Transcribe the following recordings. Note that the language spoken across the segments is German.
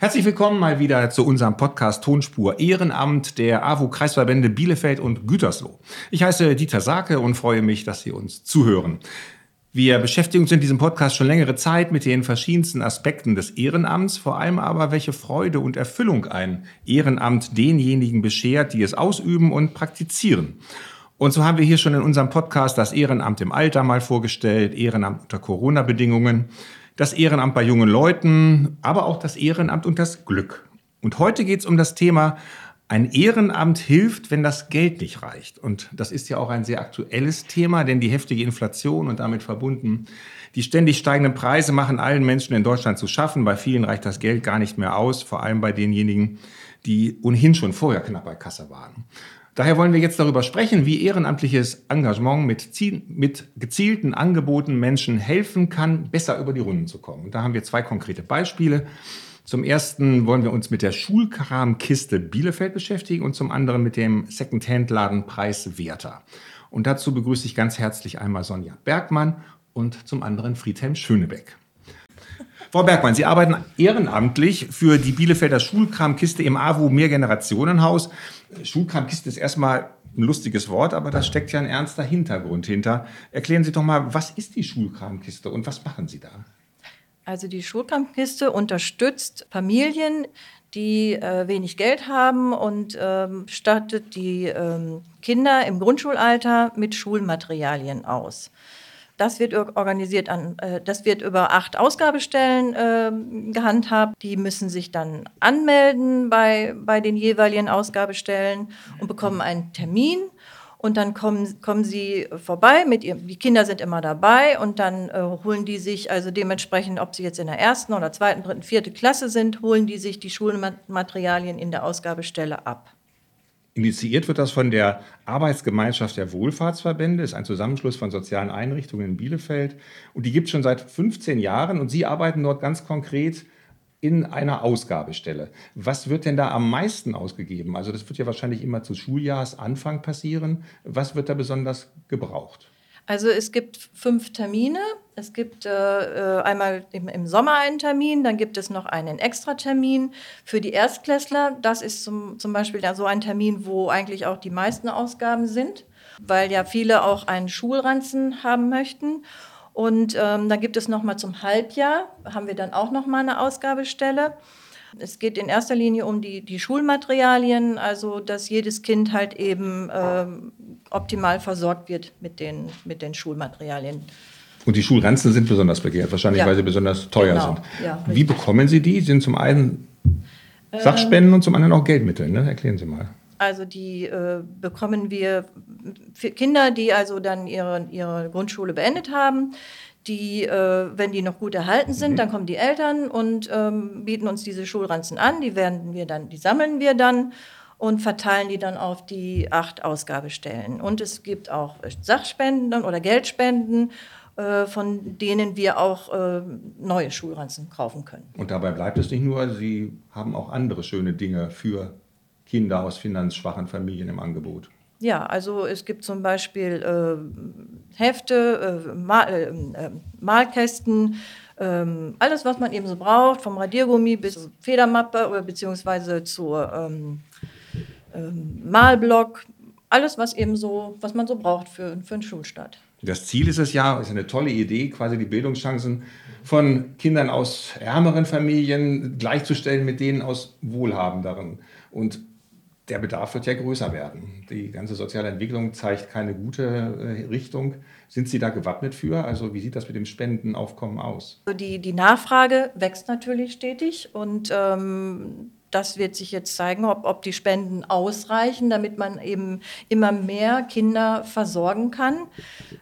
Herzlich willkommen mal wieder zu unserem Podcast Tonspur Ehrenamt der AWO Kreisverbände Bielefeld und Gütersloh. Ich heiße Dieter Sake und freue mich, dass Sie uns zuhören. Wir beschäftigen uns in diesem Podcast schon längere Zeit mit den verschiedensten Aspekten des Ehrenamts, vor allem aber, welche Freude und Erfüllung ein Ehrenamt denjenigen beschert, die es ausüben und praktizieren. Und so haben wir hier schon in unserem Podcast das Ehrenamt im Alter mal vorgestellt, Ehrenamt unter Corona-Bedingungen das Ehrenamt bei jungen Leuten, aber auch das Ehrenamt und das Glück. Und heute geht es um das Thema, ein Ehrenamt hilft, wenn das Geld nicht reicht. Und das ist ja auch ein sehr aktuelles Thema, denn die heftige Inflation und damit verbunden die ständig steigenden Preise machen allen Menschen in Deutschland zu schaffen. Bei vielen reicht das Geld gar nicht mehr aus, vor allem bei denjenigen, die ohnehin schon vorher knapp bei Kasse waren. Daher wollen wir jetzt darüber sprechen, wie ehrenamtliches Engagement mit, mit, gezielten Angeboten Menschen helfen kann, besser über die Runden zu kommen. Und da haben wir zwei konkrete Beispiele. Zum ersten wollen wir uns mit der Schulkramkiste Bielefeld beschäftigen und zum anderen mit dem Secondhand-Laden Preis Werther. Und dazu begrüße ich ganz herzlich einmal Sonja Bergmann und zum anderen Friedhelm Schönebeck. Frau Bergmann, Sie arbeiten ehrenamtlich für die Bielefelder Schulkramkiste im AWO Mehrgenerationenhaus. Schulkramkiste ist erstmal ein lustiges Wort, aber da steckt ja ein ernster Hintergrund hinter. Erklären Sie doch mal, was ist die Schulkramkiste und was machen Sie da? Also die Schulkramkiste unterstützt Familien, die äh, wenig Geld haben und ähm, stattet die ähm, Kinder im Grundschulalter mit Schulmaterialien aus. Das wird organisiert an, äh, das wird über acht Ausgabestellen äh, gehandhabt. Die müssen sich dann anmelden bei, bei den jeweiligen Ausgabestellen und bekommen einen Termin. Und dann kommen, kommen sie vorbei mit ihrem, die Kinder sind immer dabei und dann äh, holen die sich, also dementsprechend, ob sie jetzt in der ersten oder zweiten, dritten, vierten Klasse sind, holen die sich die Schulmaterialien in der Ausgabestelle ab. Initiiert wird das von der Arbeitsgemeinschaft der Wohlfahrtsverbände, ist ein Zusammenschluss von sozialen Einrichtungen in Bielefeld. Und die gibt es schon seit 15 Jahren und Sie arbeiten dort ganz konkret in einer Ausgabestelle. Was wird denn da am meisten ausgegeben? Also das wird ja wahrscheinlich immer zu Schuljahresanfang passieren. Was wird da besonders gebraucht? Also es gibt fünf Termine. Es gibt äh, äh, einmal im, im, Sommer einen Termin, dann gibt es noch einen Extratermin für die Erstklässler. Das ist zum, zum Beispiel so ein Termin, wo eigentlich auch die meisten Ausgaben sind, weil ja viele auch einen Schulranzen haben möchten. Und ähm, dann gibt es noch mal zum Halbjahr, haben wir dann auch noch mal eine Ausgabestelle. Es geht in erster Linie um die, die Schulmaterialien, also dass jedes Kind halt eben ähm, optimal versorgt wird mit den, mit den Schulmaterialien. Und die Schulranzen sind besonders begehrt, wahrscheinlich, ja. weil sie besonders teuer genau. sind. Ja, Wie bekommen Sie die? Sind zum einen Sachspenden ähm, und zum anderen auch Geldmittel. Ne? Erklären Sie mal. Also die äh, bekommen wir für Kinder, die also dann ihre, ihre Grundschule beendet haben. Die, äh, wenn die noch gut erhalten sind, mhm. dann kommen die Eltern und ähm, bieten uns diese Schulranzen an. Die werden wir dann, die sammeln wir dann und verteilen die dann auf die acht Ausgabestellen. Und es gibt auch Sachspenden oder Geldspenden, von denen wir auch äh, neue Schulranzen kaufen können. Und dabei bleibt es nicht nur, Sie haben auch andere schöne Dinge für Kinder aus finanzschwachen Familien im Angebot. Ja, also es gibt zum Beispiel äh, Hefte, äh, Mal, äh, äh Malkästen, ähm, alles, was man eben so braucht, vom Radiergummi bis zur Federmappe oder beziehungsweise zur ähm, ähm, Malblock, alles, was eben so, was man so braucht für, für einen Schulstart. Das Ziel ist es ja, ist eine tolle Idee, quasi die Bildungschancen von Kindern aus ärmeren Familien gleichzustellen mit denen aus wohlhabenderen. Und der Bedarf wird ja größer werden. Die ganze soziale Entwicklung zeigt keine gute äh, Richtung. Sind Sie da gewappnet für? Also wie sieht das mit dem Spendenaufkommen aus? Also die, die Nachfrage wächst natürlich stetig und ähm, das wird sich jetzt zeigen, ob, ob die Spenden ausreichen, damit man eben immer mehr Kinder versorgen kann.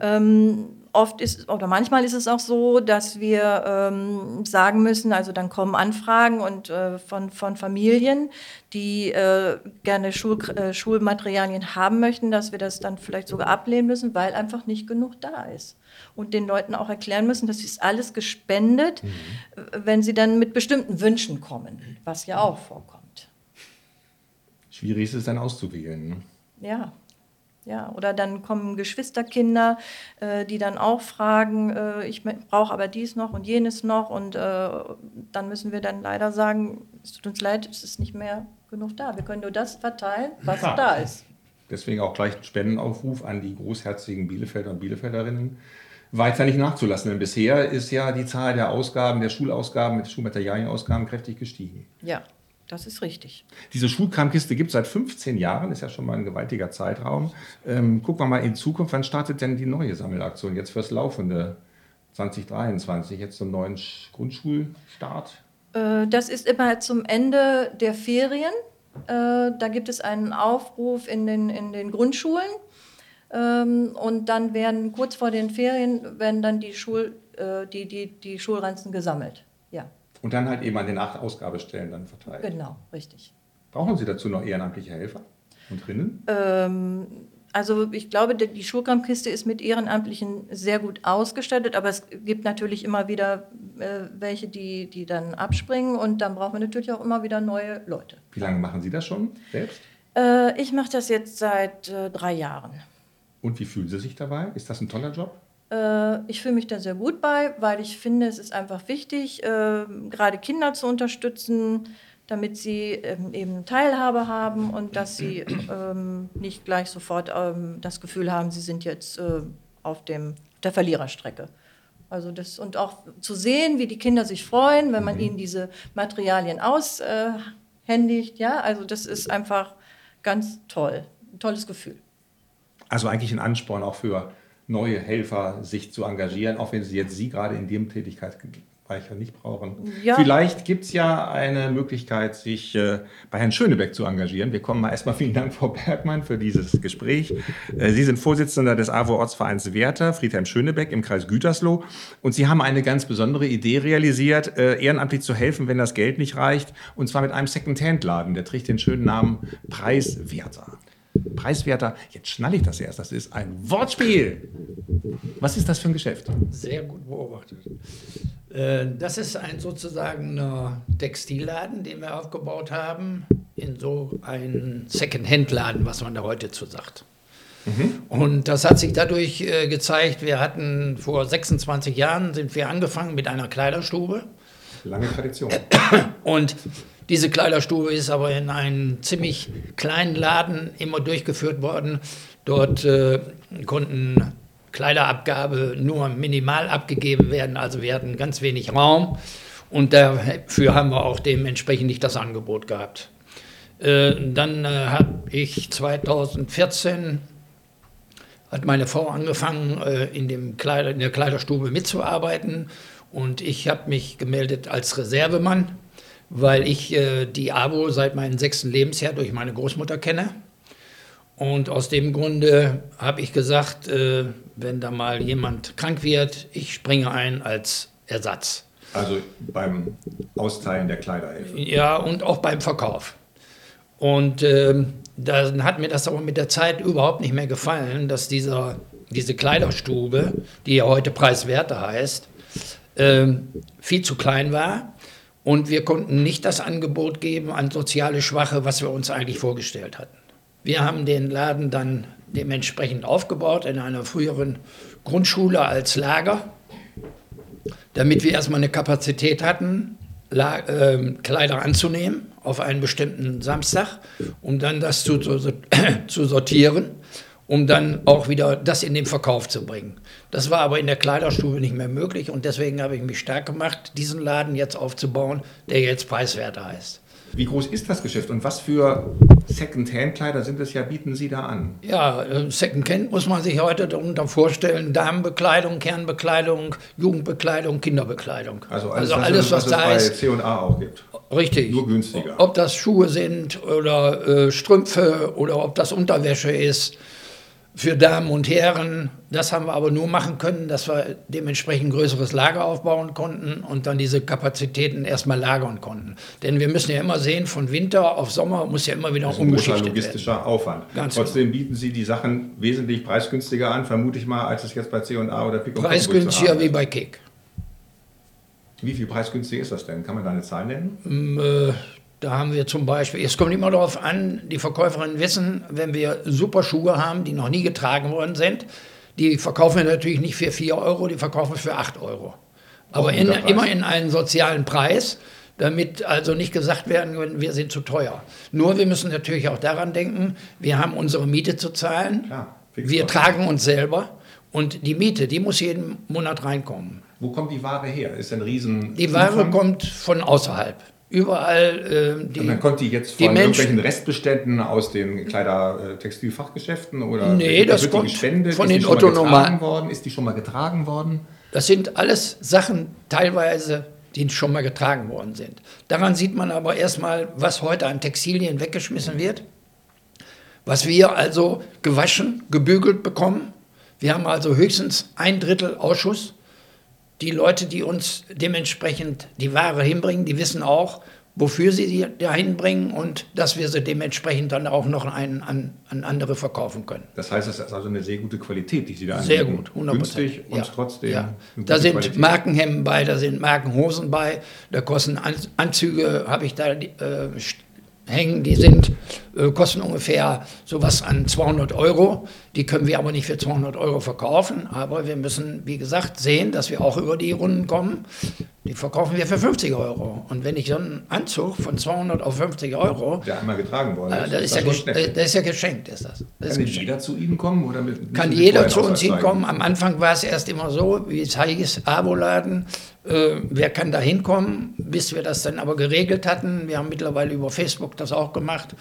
Ähm, oft ist oder manchmal ist es auch so, dass wir ähm, sagen müssen, also dann kommen Anfragen und äh, von, von Familien, die äh, gerne Schul, äh, Schulmaterialien haben möchten, dass wir das dann vielleicht sogar ablehnen müssen, weil einfach nicht genug da ist und den Leuten auch erklären müssen, das ist alles gespendet, mhm. wenn sie dann mit bestimmten Wünschen kommen, was ja auch vorkommt. Schwierig ist es dann auszuwählen. Ne? Ja. Ja, oder dann kommen Geschwisterkinder, äh, die dann auch fragen, äh, ich brauche aber dies noch und jenes noch. Und äh, dann müssen wir dann leider sagen, es tut uns leid, es ist nicht mehr genug da. Wir können nur das verteilen, was ja. da ist. Deswegen auch gleich ein Spendenaufruf an die großherzigen Bielefelder und Bielefelderinnen, weiter nicht nachzulassen. Denn bisher ist ja die Zahl der Ausgaben, der Schulausgaben, mit Schulmaterialienausgaben kräftig gestiegen. Ja, das ist richtig. Diese Schulkramkiste gibt es seit 15 Jahren, ist ja schon mal ein gewaltiger Zeitraum. Ähm, gucken wir mal in Zukunft, wann startet denn die neue Sammelaktion jetzt fürs laufende 2023, jetzt zum neuen Grundschulstart? Äh, das ist immer zum Ende der Ferien. Äh, da gibt es einen Aufruf in den, in den Grundschulen. Ähm, und dann werden kurz vor den Ferien werden dann die, Schul, äh, die, die, die Schulranzen gesammelt. Und dann halt eben an den acht Ausgabestellen dann verteilt. Genau, richtig. Brauchen Sie dazu noch ehrenamtliche Helfer und Rinnen? Ähm, also ich glaube, die Schulkampfkiste ist mit Ehrenamtlichen sehr gut ausgestattet, aber es gibt natürlich immer wieder äh, welche, die, die dann abspringen und dann braucht man natürlich auch immer wieder neue Leute. Wie lange machen Sie das schon selbst? Äh, ich mache das jetzt seit äh, drei Jahren. Und wie fühlen Sie sich dabei? Ist das ein toller Job? Äh, ich fühle mich da sehr gut bei, weil ich finde, es ist einfach wichtig, äh, gerade Kinder zu unterstützen, damit sie ähm, eben Teilhabe haben und dass sie ähm, nicht gleich sofort ähm, das Gefühl haben, sie sind jetzt äh, auf dem, der Verliererstrecke. Also das, und auch zu sehen, wie die Kinder sich freuen, wenn man mhm. ihnen diese Materialien aushändigt. ja, also das ist einfach ganz toll. Ein tolles Gefühl. Also eigentlich ein Ansporn auch für neue Helfer sich zu engagieren, auch wenn sie jetzt Sie gerade in dem Tätigkeitsbereich nicht brauchen. Ja. Vielleicht gibt es ja eine Möglichkeit, sich äh, bei Herrn Schönebeck zu engagieren. Wir kommen mal erstmal vielen Dank, Frau Bergmann, für dieses Gespräch. Äh, sie sind Vorsitzender des AWO-Ortsvereins Werther, Friedhelm Schönebeck im Kreis Gütersloh. Und Sie haben eine ganz besondere Idee realisiert, äh, ehrenamtlich zu helfen, wenn das Geld nicht reicht. Und zwar mit einem Second-Hand-Laden. Der trägt den schönen Namen Preiswerter preiswerter. Jetzt schnalle ich das erst. Das ist ein Wortspiel. Was ist das für ein Geschäft? Sehr gut beobachtet. Äh, das ist ein sozusagen Textilladen, den wir aufgebaut haben, in so einen Second-Hand-Laden, was man da heute zu sagt. Mhm. Und das hat sich dadurch äh, gezeigt, wir hatten vor 26 Jahren sind wir angefangen mit einer Kleiderstube. Lange Tradition. Und diese Kleiderstube ist aber in einem ziemlich kleinen Laden immer durchgeführt worden. Dort äh, konnten Kleiderabgabe nur minimal abgegeben werden, also wir hatten ganz wenig Raum und dafür haben wir auch dementsprechend nicht das Angebot gehabt. Äh, dann äh, habe ich 2014 hat meine Frau angefangen, äh, in, dem Kleider, in der Kleiderstube mitzuarbeiten und ich habe mich gemeldet als Reservemann weil ich äh, die AWO seit meinem sechsten Lebensjahr durch meine Großmutter kenne. Und aus dem Grunde habe ich gesagt, äh, wenn da mal jemand krank wird, ich springe ein als Ersatz. Also beim Austeilen der Kleider Ja, und auch beim Verkauf. Und äh, dann hat mir das aber mit der Zeit überhaupt nicht mehr gefallen, dass dieser, diese Kleiderstube, die ja heute Preiswerte heißt, äh, viel zu klein war und wir konnten nicht das Angebot geben an soziale Schwache, was wir uns eigentlich vorgestellt hatten. Wir haben den Laden dann dementsprechend aufgebaut in einer früheren Grundschule als Lager, damit wir erstmal eine Kapazität hatten, La äh, Kleider anzunehmen auf einen bestimmten Samstag, um dann das zu, zu, zu sortieren um dann auch wieder das in den Verkauf zu bringen. Das war aber in der Kleiderstube nicht mehr möglich und deswegen habe ich mich stark gemacht, diesen Laden jetzt aufzubauen, der jetzt preiswerter heißt. Wie groß ist das Geschäft und was für Second-Hand-Kleider sind es ja, bieten Sie da an? Ja, äh, Second-Hand muss man sich heute darunter vorstellen: Damenbekleidung, Kernbekleidung, Jugendbekleidung, Kinderbekleidung. Also alles, also alles was, was, was es bei C&A auch gibt. Richtig. Nur günstiger. Ob das Schuhe sind oder äh, Strümpfe oder ob das Unterwäsche ist für Damen und Herren. Das haben wir aber nur machen können, dass wir dementsprechend ein größeres Lager aufbauen konnten und dann diese Kapazitäten erstmal lagern konnten. Denn wir müssen ja immer sehen, von Winter auf Sommer muss ja immer wieder das ist umgeschichtet ein logistischer werden. Aufwand. Ganz Trotzdem genau. bieten Sie die Sachen wesentlich preisgünstiger an, vermute ich mal, als es jetzt bei C&A oder Pico Preisgünstiger wie bei Kick. Wie viel preisgünstig ist das denn? Kann man da eine Zahl nennen? Da haben wir zum Beispiel, es kommt immer darauf an, die Verkäuferinnen wissen, wenn wir super Schuhe haben, die noch nie getragen worden sind, die verkaufen wir natürlich nicht für 4 Euro, die verkaufen wir für 8 Euro. Aber in, immer in einen sozialen Preis, damit also nicht gesagt werden kann, wir sind zu teuer. Nur wir müssen natürlich auch daran denken, wir haben unsere Miete zu zahlen, Klar, wir tragen uns selber und die Miete, die muss jeden Monat reinkommen. Wo kommt die Ware her? Ist ein riesen Die Ware Umfang? kommt von außerhalb. Überall äh, die. Und dann kommt die jetzt von die irgendwelchen Restbeständen aus den Kleider-Textilfachgeschäften oder nee, das kommt gespendet? von den Otto worden? Ist die schon mal getragen worden? Das sind alles Sachen teilweise, die schon mal getragen worden sind. Daran sieht man aber erstmal, was heute an Textilien weggeschmissen wird, was wir also gewaschen, gebügelt bekommen. Wir haben also höchstens ein Drittel Ausschuss die Leute, die uns dementsprechend die Ware hinbringen, die wissen auch, wofür sie sie dahin bringen und dass wir sie dementsprechend dann auch noch an, an, an andere verkaufen können. Das heißt, es ist also eine sehr gute Qualität, die Sie da Sehr gut, 100%. Günstig und ja. trotzdem. Ja. Da sind Qualität. Markenhemden bei, da sind Markenhosen bei, da kosten Anzüge, habe ich da äh, hängen, die sind, äh, kosten ungefähr sowas an 200 Euro. Die können wir aber nicht für 200 Euro verkaufen. Aber wir müssen, wie gesagt, sehen, dass wir auch über die Runden kommen. Die verkaufen wir für 50 Euro. Und wenn ich so einen Anzug von 200 auf 50 Euro. Der einmal getragen worden ist. Äh, das, ist ja, das ist ja geschenkt, ist das. das kann ist jeder zu Ihnen kommen? Oder mit, kann jeder zu uns hinkommen. Am Anfang war es erst immer so, wie es heißt, Aboladen. Äh, wer kann da hinkommen? Bis wir das dann aber geregelt hatten. Wir haben mittlerweile über Facebook das auch gemacht.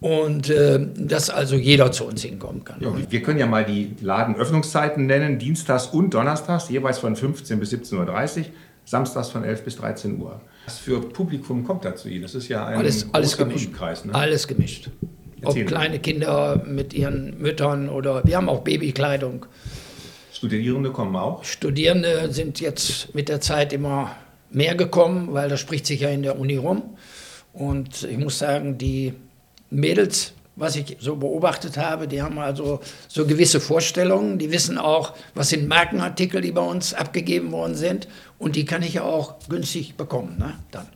Und äh, dass also jeder zu uns hinkommen kann. Ja, wir können ja mal die Ladenöffnungszeiten nennen, dienstags und donnerstags, jeweils von 15 bis 17.30 Uhr samstags von 11 bis 13 Uhr. Was für Publikum kommt da zu Ihnen? Das ist ja ein alles, alles gemischt. Kreis, ne? Alles gemischt. Ob kleine Kinder mit ihren Müttern oder wir haben auch Babykleidung. Studierende kommen auch? Studierende sind jetzt mit der Zeit immer mehr gekommen, weil das spricht sich ja in der Uni rum. Und ich muss sagen, die Mädels was ich so beobachtet habe, die haben also so gewisse Vorstellungen, die wissen auch, was sind Markenartikel, die bei uns abgegeben worden sind und die kann ich auch günstig bekommen. Ne? Dann.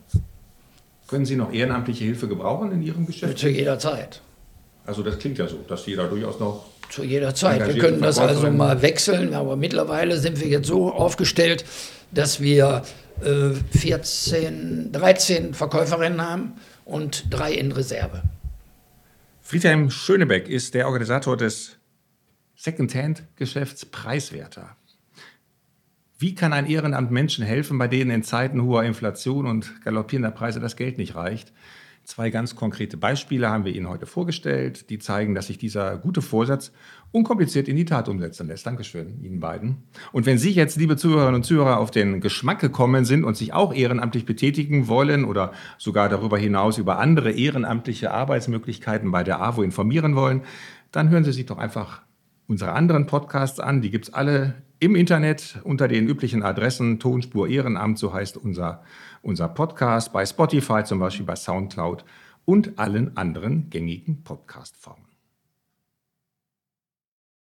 Können Sie noch ehrenamtliche Hilfe gebrauchen in Ihrem Geschäft? Zu jeder Zeit. Also das klingt ja so, dass jeder durchaus noch... Zu jeder Zeit. Wir können das also mal wechseln, aber mittlerweile sind wir jetzt so aufgestellt, dass wir äh, 14, 13 Verkäuferinnen haben und drei in Reserve. Friedhelm Schönebeck ist der Organisator des Secondhand-Geschäfts Preiswerter. Wie kann ein Ehrenamt Menschen helfen, bei denen in Zeiten hoher Inflation und galoppierender Preise das Geld nicht reicht? Zwei ganz konkrete Beispiele haben wir Ihnen heute vorgestellt, die zeigen, dass sich dieser gute Vorsatz unkompliziert in die Tat umsetzen lässt. Dankeschön Ihnen beiden. Und wenn Sie jetzt, liebe Zuhörerinnen und Zuhörer, auf den Geschmack gekommen sind und sich auch ehrenamtlich betätigen wollen oder sogar darüber hinaus über andere ehrenamtliche Arbeitsmöglichkeiten bei der AWO informieren wollen, dann hören Sie sich doch einfach unsere anderen Podcasts an. Die gibt es alle im Internet unter den üblichen Adressen Tonspur Ehrenamt, so heißt unser, unser Podcast, bei Spotify zum Beispiel, bei Soundcloud und allen anderen gängigen Podcast-Formen.